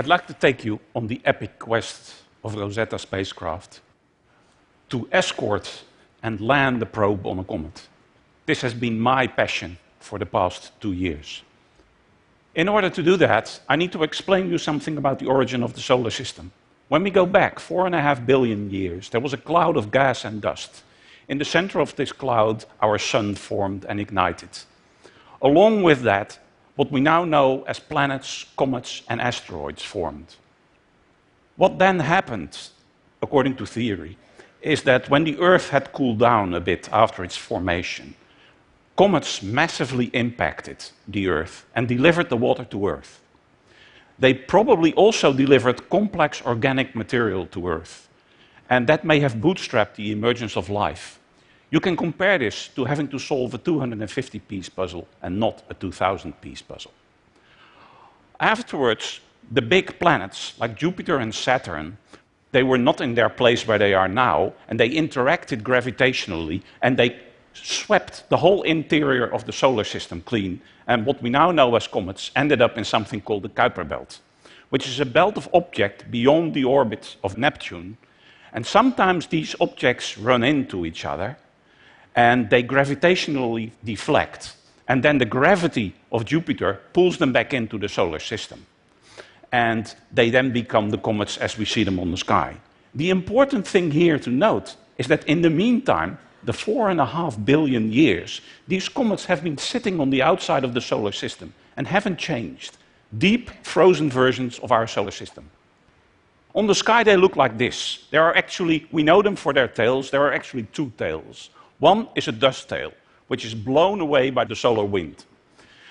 I'd like to take you on the epic quest of Rosetta spacecraft to escort and land the probe on a comet. This has been my passion for the past two years. In order to do that, I need to explain you something about the origin of the solar system. When we go back four and a half billion years, there was a cloud of gas and dust. In the center of this cloud, our sun formed and ignited. Along with that, what we now know as planets, comets, and asteroids formed. What then happened, according to theory, is that when the Earth had cooled down a bit after its formation, comets massively impacted the Earth and delivered the water to Earth. They probably also delivered complex organic material to Earth, and that may have bootstrapped the emergence of life. You can compare this to having to solve a 250 piece puzzle and not a 2000 piece puzzle. Afterwards, the big planets like Jupiter and Saturn they were not in their place where they are now, and they interacted gravitationally, and they swept the whole interior of the solar system clean. And what we now know as comets ended up in something called the Kuiper Belt, which is a belt of objects beyond the orbit of Neptune. And sometimes these objects run into each other, and they gravitationally deflect. And then the gravity of Jupiter pulls them back into the solar system and they then become the comets as we see them on the sky. The important thing here to note is that in the meantime, the four and a half billion years, these comets have been sitting on the outside of the solar system and haven't changed. Deep frozen versions of our solar system. On the sky, they look like this. There are actually, we know them for their tails, there are actually two tails. One is a dust tail, which is blown away by the solar wind.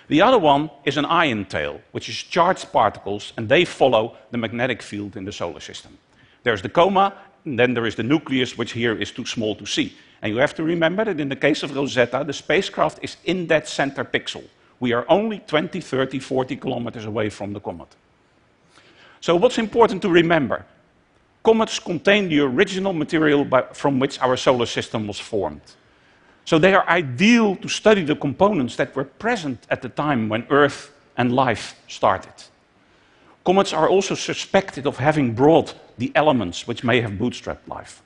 The other one is an ion tail, which is charged particles, and they follow the magnetic field in the solar system. There's the coma, and then there is the nucleus, which here is too small to see. And you have to remember that in the case of Rosetta, the spacecraft is in that center pixel. We are only 20, 30, 40 kilometers away from the comet. So, what's important to remember? Comets contain the original material by, from which our solar system was formed. So they are ideal to study the components that were present at the time when Earth and life started. Comets are also suspected of having brought the elements which may have bootstrapped life.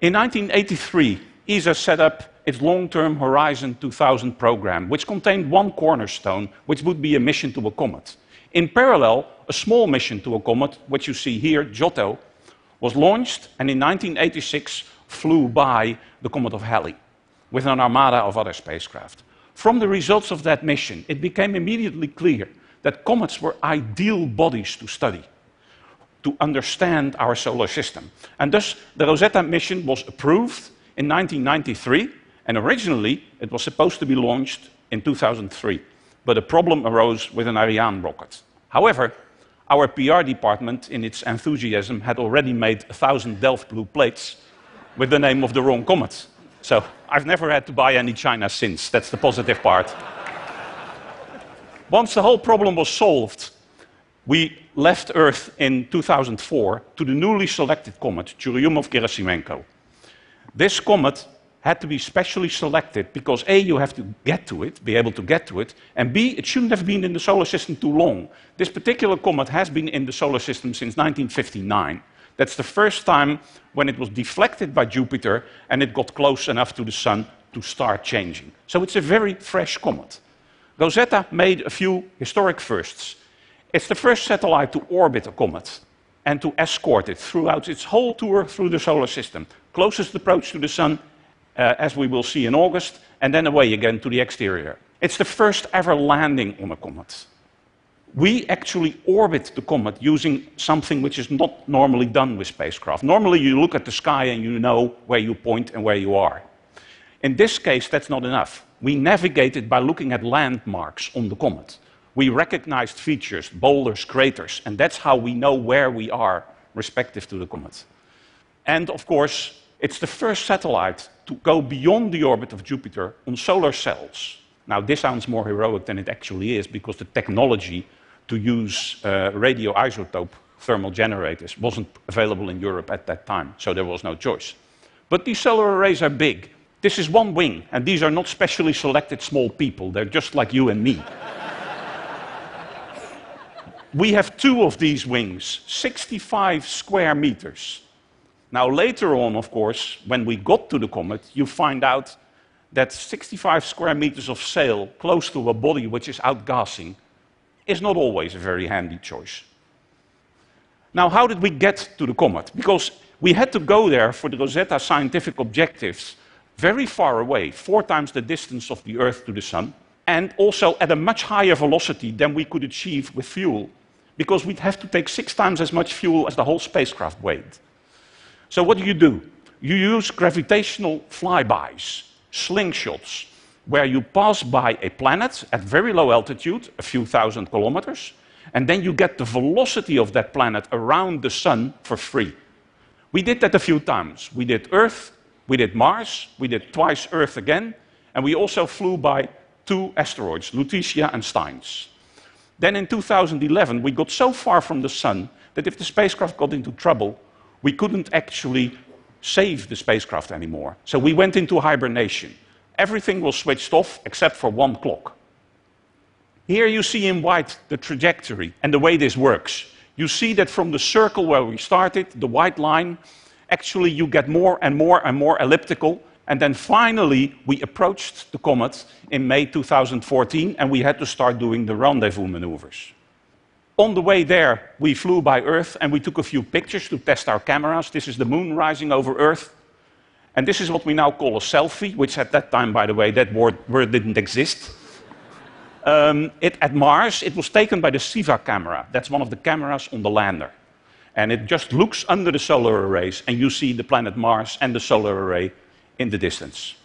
In 1983, ESA set up its long term Horizon 2000 program, which contained one cornerstone, which would be a mission to a comet. In parallel, a small mission to a comet, which you see here, Giotto, was launched and in 1986 flew by the comet of Halley with an armada of other spacecraft. From the results of that mission, it became immediately clear that comets were ideal bodies to study, to understand our solar system. And thus, the Rosetta mission was approved in 1993, and originally it was supposed to be launched in 2003. But a problem arose with an Ariane rocket. However, our PR department, in its enthusiasm, had already made a thousand Delft blue plates with the name of the wrong comet. So I've never had to buy any China since. That's the positive part. Once the whole problem was solved, we left Earth in 2004 to the newly selected comet, Churyumov-Gerasimenko. This comet had to be specially selected because A, you have to get to it, be able to get to it, and B, it shouldn't have been in the solar system too long. This particular comet has been in the solar system since 1959. That's the first time when it was deflected by Jupiter and it got close enough to the Sun to start changing. So it's a very fresh comet. Rosetta made a few historic firsts. It's the first satellite to orbit a comet and to escort it throughout its whole tour through the solar system. Closest approach to the Sun, uh, as we will see in August, and then away again to the exterior. It's the first ever landing on a comet we actually orbit the comet using something which is not normally done with spacecraft. Normally, you look at the sky and you know where you point and where you are. In this case, that's not enough. We navigated by looking at landmarks on the comet. We recognized features, boulders, craters, and that's how we know where we are respective to the comet. And of course, it's the first satellite to go beyond the orbit of Jupiter on solar cells. Now, this sounds more heroic than it actually is because the technology to use uh, radioisotope thermal generators wasn't available in Europe at that time, so there was no choice. But these solar arrays are big. This is one wing, and these are not specially selected small people. They're just like you and me. we have two of these wings, 65 square meters. Now, later on, of course, when we got to the comet, you find out that 65 square meters of sail close to a body which is outgassing is not always a very handy choice. Now, how did we get to the comet? Because we had to go there for the Rosetta scientific objectives very far away, four times the distance of the Earth to the Sun, and also at a much higher velocity than we could achieve with fuel, because we'd have to take six times as much fuel as the whole spacecraft weighed. So, what do you do? You use gravitational flybys, slingshots, where you pass by a planet at very low altitude, a few thousand kilometers, and then you get the velocity of that planet around the sun for free. We did that a few times. We did Earth, we did Mars, we did twice Earth again, and we also flew by two asteroids, Lutetia and Steins. Then in 2011, we got so far from the sun that if the spacecraft got into trouble, we couldn't actually save the spacecraft anymore. So we went into hibernation. Everything was switched off except for one clock. Here you see in white the trajectory and the way this works. You see that from the circle where we started, the white line, actually you get more and more and more elliptical. And then finally, we approached the comet in May 2014, and we had to start doing the rendezvous maneuvers. On the way there, we flew by Earth and we took a few pictures to test our cameras. This is the moon rising over Earth. And this is what we now call a selfie, which at that time, by the way, that word, word didn't exist. Um, it, at Mars, it was taken by the CIVA camera. That's one of the cameras on the lander. And it just looks under the solar arrays, and you see the planet Mars and the solar array in the distance.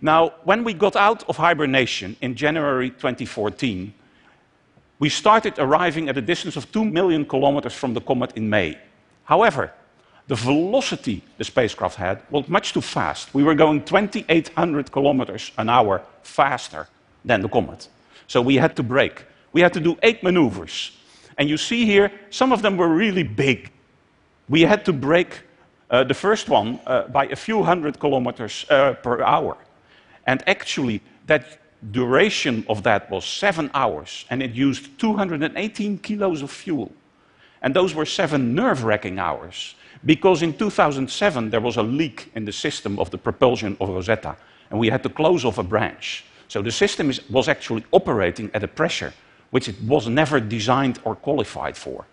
Now, when we got out of hibernation in January 2014, we started arriving at a distance of 2 million kilometers from the comet in May. However, the velocity the spacecraft had was much too fast. We were going 2,800 kilometers an hour faster than the comet. So we had to brake. We had to do eight maneuvers. And you see here, some of them were really big. We had to brake uh, the first one uh, by a few hundred kilometers uh, per hour. And actually, that duration of that was seven hours, and it used 218 kilos of fuel. And those were seven nerve wracking hours, because in 2007 there was a leak in the system of the propulsion of Rosetta, and we had to close off a branch. So the system is, was actually operating at a pressure which it was never designed or qualified for.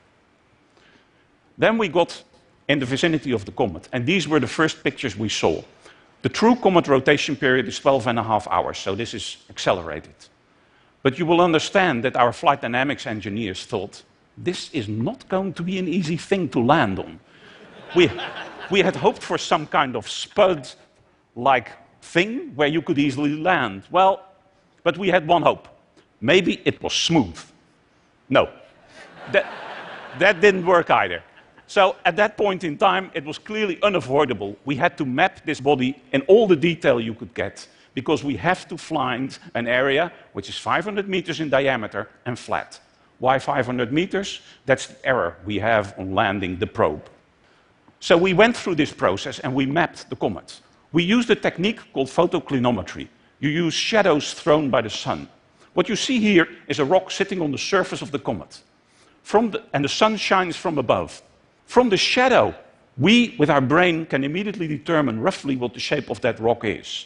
Then we got in the vicinity of the comet, and these were the first pictures we saw. The true comet rotation period is 12 and a half hours, so this is accelerated. But you will understand that our flight dynamics engineers thought this is not going to be an easy thing to land on. We, we had hoped for some kind of spud like thing where you could easily land. Well, but we had one hope. Maybe it was smooth. No, that, that didn't work either. So at that point in time, it was clearly unavoidable. We had to map this body in all the detail you could get because we have to find an area which is 500 meters in diameter and flat. Why 500 meters? That's the error we have on landing the probe. So we went through this process and we mapped the comet. We used a technique called photoclinometry. You use shadows thrown by the sun. What you see here is a rock sitting on the surface of the comet. The, and the sun shines from above. From the shadow, we, with our brain, can immediately determine roughly what the shape of that rock is.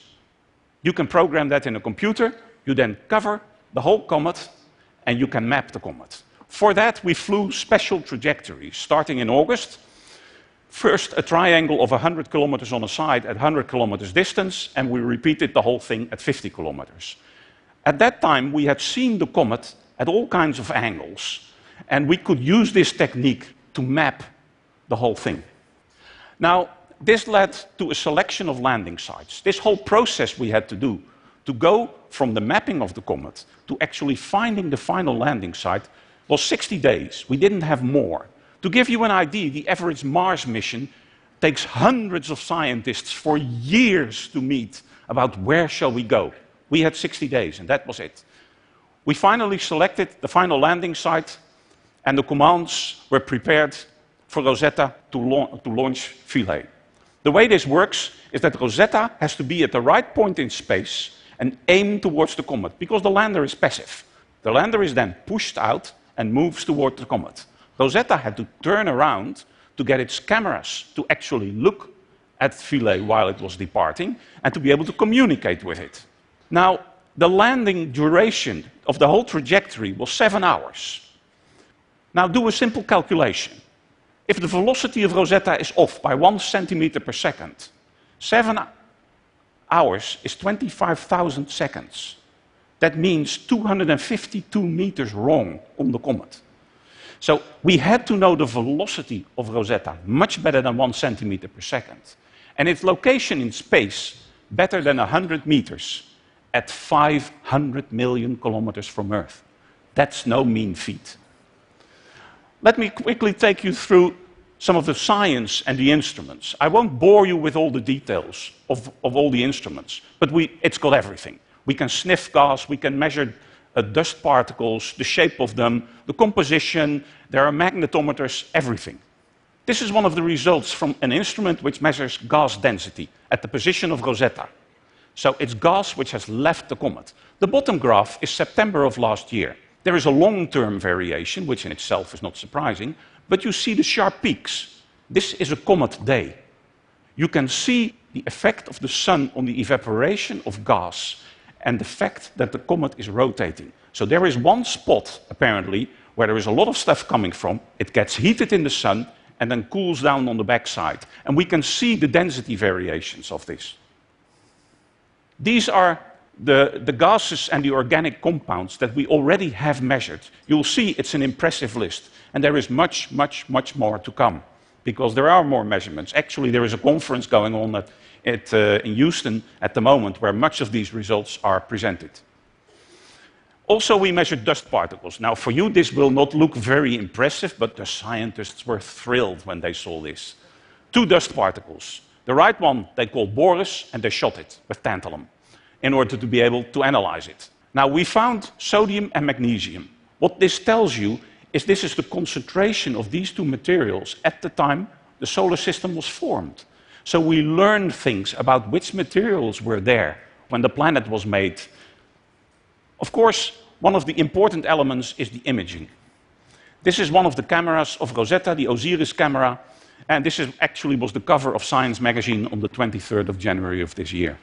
You can program that in a computer, you then cover the whole comet, and you can map the comet. For that, we flew special trajectories, starting in August. First, a triangle of 100 kilometers on a side at 100 kilometers distance, and we repeated the whole thing at 50 kilometers. At that time, we had seen the comet at all kinds of angles, and we could use this technique to map the whole thing. Now, this led to a selection of landing sites. This whole process we had to do to go from the mapping of the comet to actually finding the final landing site was 60 days. We didn't have more. To give you an idea, the average Mars mission takes hundreds of scientists for years to meet about where shall we go. We had 60 days, and that was it. We finally selected the final landing site, and the commands were prepared for Rosetta to, la to launch Philae. The way this works is that Rosetta has to be at the right point in space and aim towards the comet, because the lander is passive. The lander is then pushed out, and moves toward the comet. Rosetta had to turn around to get its cameras to actually look at Philae while it was departing and to be able to communicate with it. Now, the landing duration of the whole trajectory was seven hours. Now, do a simple calculation. If the velocity of Rosetta is off by one centimeter per second, seven hours is 25,000 seconds. That means 252 meters wrong on the comet. So we had to know the velocity of Rosetta much better than one centimeter per second, and its location in space better than 100 meters at 500 million kilometers from Earth. That's no mean feat. Let me quickly take you through some of the science and the instruments. I won't bore you with all the details of, of all the instruments, but we, it's got everything. We can sniff gas, we can measure Uh, dust particles, the shape of them, the composition, there are magnetometers, everything. This is one of the results from an instrument which measures gas density at the position of Rosetta. So it's gas which has left the comet. The bottom graph is September of last year. There is a long term variation, which in itself is not surprising, but you see the sharp peaks. This is a comet day. You can see the effect of the sun on the evaporation of gas and the fact that the comet is rotating. So there is one spot, apparently, where there is a lot of stuff coming from. It gets heated in the sun and then cools down on the backside. And we can see the density variations of this. These are the, the gases and the organic compounds that we already have measured. You'll see it's an impressive list. And there is much, much, much more to come because there are more measurements. Actually, there is a conference going on at, at, uh, in Houston at the moment where much of these results are presented. Also, we measured dust particles. Now, for you, this will not look very impressive, but the scientists were thrilled when they saw this. Two dust particles. The right one they called Boris, and they shot it with tantalum in order to be able to analyze it. Now, we found sodium and magnesium. What this tells you is this is the concentration of these two materials at the time the solar system was formed. So we learned things about which materials were there when the planet was made. Of course, one of the important elements is the imaging. This is one of the cameras of Rosetta, the OSIRIS camera, and this is actually was the cover of Science magazine on the 23rd of January of this year.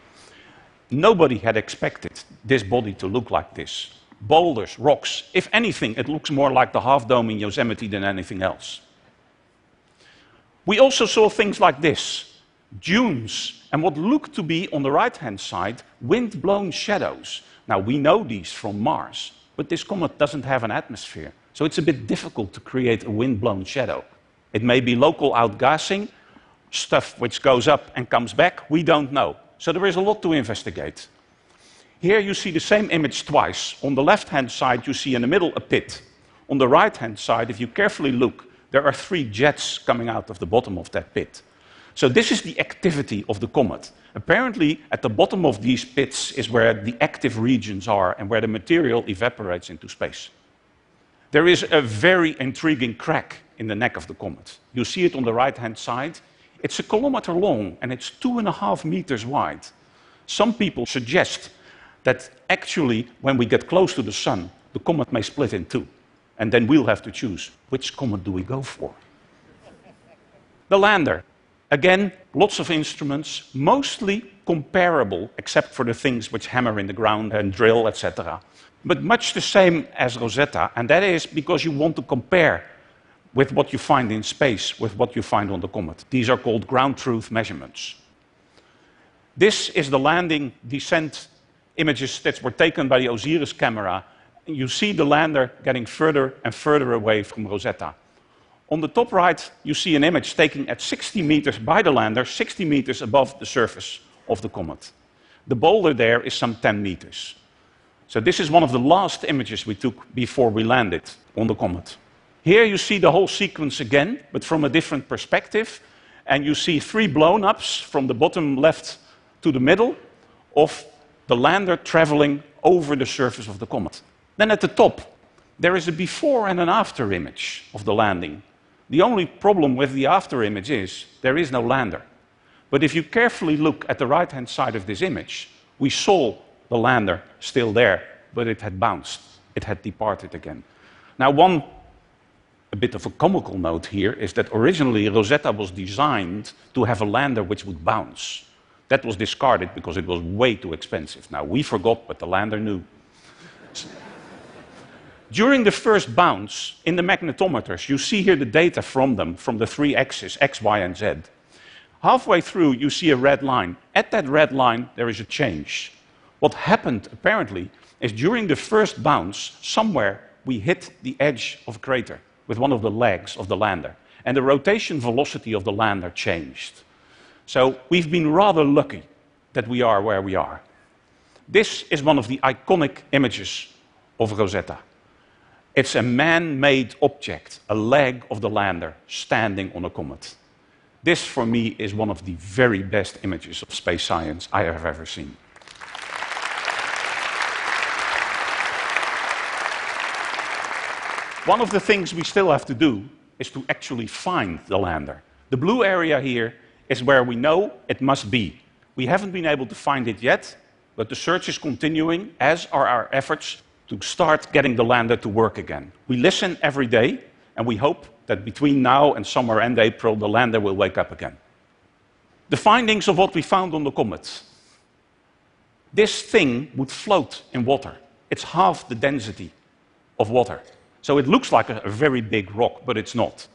Nobody had expected this body to look like this boulders, rocks. If anything, it looks more like the half dome in Yosemite than anything else. We also saw things like this dunes, and what looked to be on the right hand side, wind blown shadows. Now, we know these from Mars, but this comet doesn't have an atmosphere, so it's a bit difficult to create a wind blown shadow. It may be local outgassing, stuff which goes up and comes back, we don't know. So there is a lot to investigate. Here you see the same image twice. On the left hand side, you see in the middle a pit. On the right hand side, if you carefully look, there are three jets coming out of the bottom of that pit. So, this is the activity of the comet. Apparently, at the bottom of these pits is where the active regions are and where the material evaporates into space. There is a very intriguing crack in the neck of the comet. You see it on the right hand side. It's a kilometer long and it's two and a half meters wide. Some people suggest that actually, when we get close to the sun, the comet may split in two. And then we'll have to choose which comet do we go for? the lander. Again, lots of instruments, mostly comparable, except for the things which hammer in the ground and drill, etc. But much the same as Rosetta, and that is because you want to compare with what you find in space with what you find on the comet. These are called ground truth measurements. This is the landing descent images that were taken by the OSIRIS camera, you see the lander getting further and further away from Rosetta. On the top right, you see an image taken at 60 meters by the lander, 60 meters above the surface of the comet. The boulder there is some 10 meters. So, this is one of the last images we took before we landed on the comet. Here you see the whole sequence again, but from a different perspective. And you see three blown ups from the bottom left to the middle of the lander traveling over the surface of the comet. Then at the top, there is a before and an after image of the landing. The only problem with the after image is there is no lander. But if you carefully look at the right hand side of this image, we saw the lander still there, but it had bounced, it had departed again. Now, one a bit of a comical note here is that originally Rosetta was designed to have a lander which would bounce. That was discarded because it was way too expensive. Now, we forgot, but the lander knew. During the first bounce, in the magnetometers, you see here the data from them, from the three axes, x, y, and z. Halfway through, you see a red line. At that red line, there is a change. What happened, apparently, is during the first bounce, somewhere we hit the edge of a crater with one of the legs of the lander, and the rotation velocity of the lander changed. So we've been rather lucky that we are where we are. This is one of the iconic images of Rosetta. It's a man made object, a leg of the lander standing on a comet. This, for me, is one of the very best images of space science I have ever seen. One of the things we still have to do is to actually find the lander. The blue area here is where we know it must be. We haven't been able to find it yet, but the search is continuing, as are our efforts to start getting the lander to work again. We listen every day, and we hope that between now and summer and April, the lander will wake up again. The findings of what we found on the comet. This thing would float in water. It's half the density of water. So it looks like a, a very big rock, but it's not.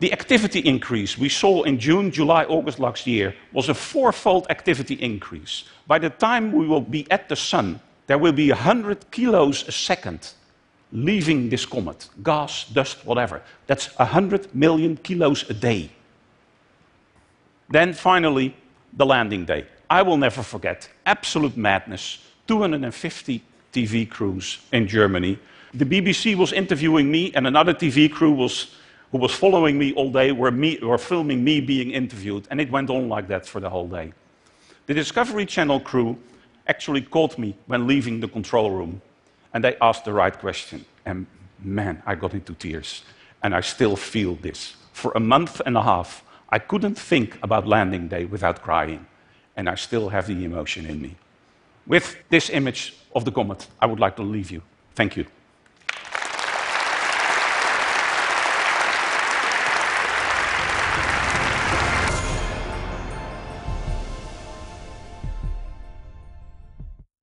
The activity increase we saw in June, July, August last year was a fourfold activity increase. By the time we will be at the sun, there will be 100 kilos a second leaving this comet gas, dust, whatever. That's 100 million kilos a day. Then finally, the landing day. I will never forget absolute madness 250 TV crews in Germany the BBC was interviewing me, and another TV crew was, who was following me all day were, me, were filming me being interviewed, and it went on like that for the whole day. The Discovery Channel crew actually called me when leaving the control room, and they asked the right question. And man, I got into tears. And I still feel this. For a month and a half, I couldn't think about landing day without crying, and I still have the emotion in me. With this image of the comet, I would like to leave you. Thank you.